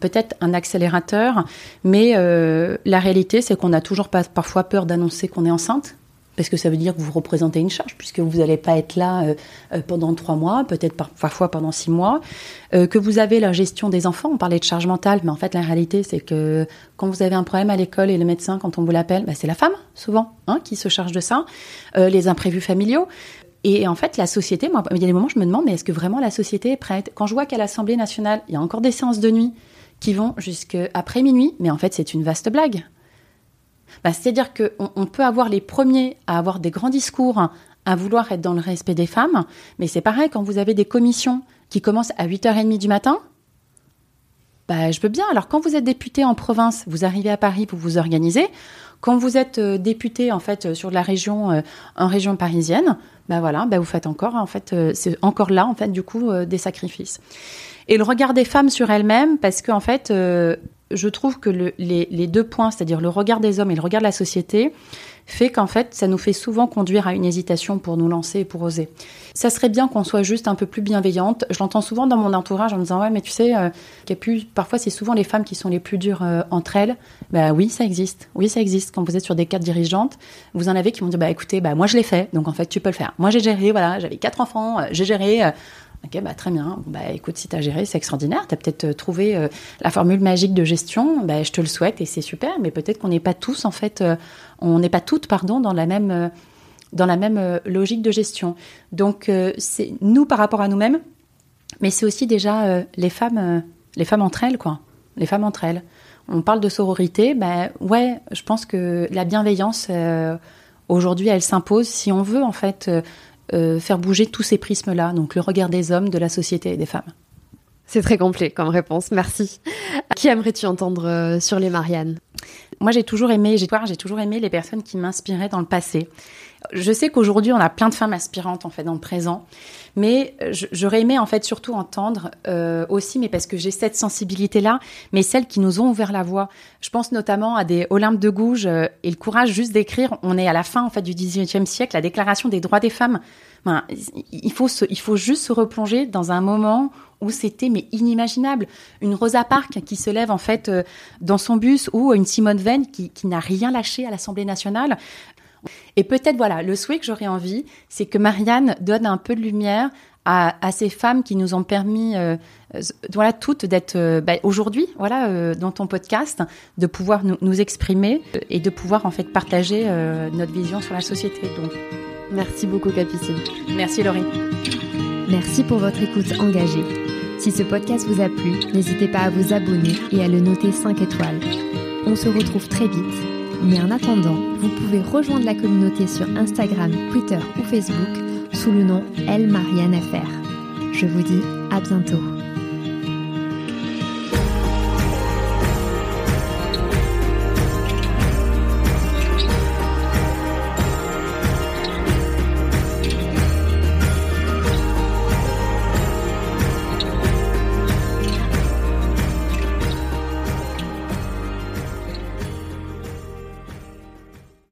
peut-être un accélérateur, mais euh, la réalité, c'est qu'on a toujours pas, parfois peur d'annoncer qu'on est enceinte, parce que ça veut dire que vous représentez une charge, puisque vous n'allez pas être là euh, pendant trois mois, peut-être parfois pendant six mois, que vous avez la gestion des enfants. On parlait de charge mentale, mais en fait, la réalité, c'est que quand vous avez un problème à l'école et le médecin, quand on vous l'appelle, bah, c'est la femme, souvent, hein, qui se charge de ça. les imprévus familiaux. Et en fait, la société, moi, il y a des moments où je me demande, mais est-ce que vraiment la société est prête? Quand je vois qu'à l'Assemblée nationale, il y a encore des séances de nuit qui vont jusqu'après minuit, mais en fait, c'est une vaste blague. Bah, C'est-à-dire qu'on on peut avoir les premiers à avoir des grands discours, à vouloir être dans le respect des femmes, mais c'est pareil quand vous avez des commissions qui commencent à 8h30 du matin, bah, je veux bien. Alors, quand vous êtes député en province, vous arrivez à Paris, vous vous organisez. Quand vous êtes euh, député, en fait, sur la région, euh, en région parisienne, bah voilà, bah vous faites encore, en fait, euh, c'est encore là, en fait, du coup, euh, des sacrifices. Et le regard des femmes sur elles-mêmes, parce que, en fait, euh, je trouve que le- les, deux points, c'est-à-dire le regard des hommes et le regard de la société, fait qu'en fait, ça nous fait souvent conduire à une hésitation pour nous lancer et pour oser. Ça serait bien qu'on soit juste un peu plus bienveillante. Je l'entends souvent dans mon entourage en me disant ouais, mais tu sais, euh, parfois c'est souvent les femmes qui sont les plus dures euh, entre elles. Bah oui, ça existe. Oui, ça existe. Quand vous êtes sur des cadres dirigeantes, vous en avez qui vont dire bah écoutez, bah moi je l'ai fait, donc en fait tu peux le faire. Moi j'ai géré, voilà, j'avais quatre enfants, euh, j'ai géré. Ok, bah très bien. Bah écoute, si t'as géré, c'est extraordinaire. T'as peut-être euh, trouvé euh, la formule magique de gestion. Bah je te le souhaite et c'est super. Mais peut-être qu'on n'est pas tous en fait, euh, on n'est pas toutes, pardon, dans la même dans la même logique de gestion. Donc c'est nous par rapport à nous-mêmes, mais c'est aussi déjà les femmes, les femmes entre elles, quoi. Les femmes entre elles. On parle de sororité, ben ouais, je pense que la bienveillance aujourd'hui, elle s'impose si on veut en fait euh, faire bouger tous ces prismes-là, donc le regard des hommes, de la société et des femmes. C'est très complet comme réponse, merci. Qui aimerais-tu entendre euh, sur les Marianne Moi, j'ai toujours aimé, j'ai toujours aimé les personnes qui m'inspiraient dans le passé. Je sais qu'aujourd'hui, on a plein de femmes aspirantes en fait dans le présent, mais je- j'aurais aimé en fait surtout entendre euh, aussi, mais parce que j'ai cette sensibilité-là, mais celles qui nous ont ouvert la voie. Je pense notamment à des Olympe de Gouges euh, et le courage juste d'écrire. On est à la fin en fait du XVIIIe siècle, la Déclaration des droits des femmes. Il faut il faut juste se replonger dans un moment où c'était mais inimaginable. Une Rosa Parks qui se lève en fait euh, dans son bus ou une Simone Veil qui, qui n'a rien lâché à l'Assemblée nationale. Et peut-être voilà, le souhait que j'aurais envie, c'est que Marianne donne un peu de lumière à, à ces femmes qui nous ont permis, euh, voilà, toutes d'être euh, bah, aujourd'hui, voilà, euh, dans ton podcast, de pouvoir nous, nous exprimer et de pouvoir en fait partager notre vision sur la société. Donc, Merci beaucoup Capucine. merci Laurie. Merci pour votre écoute engagée. Si ce podcast vous a plu, n'hésitez pas à vous abonner et à le noter 5 étoiles. On se retrouve très vite, mais en attendant, vous pouvez rejoindre la communauté sur Instagram, Twitter ou Facebook sous le nom Elle Marianne FR. Je vous dis à bientôt.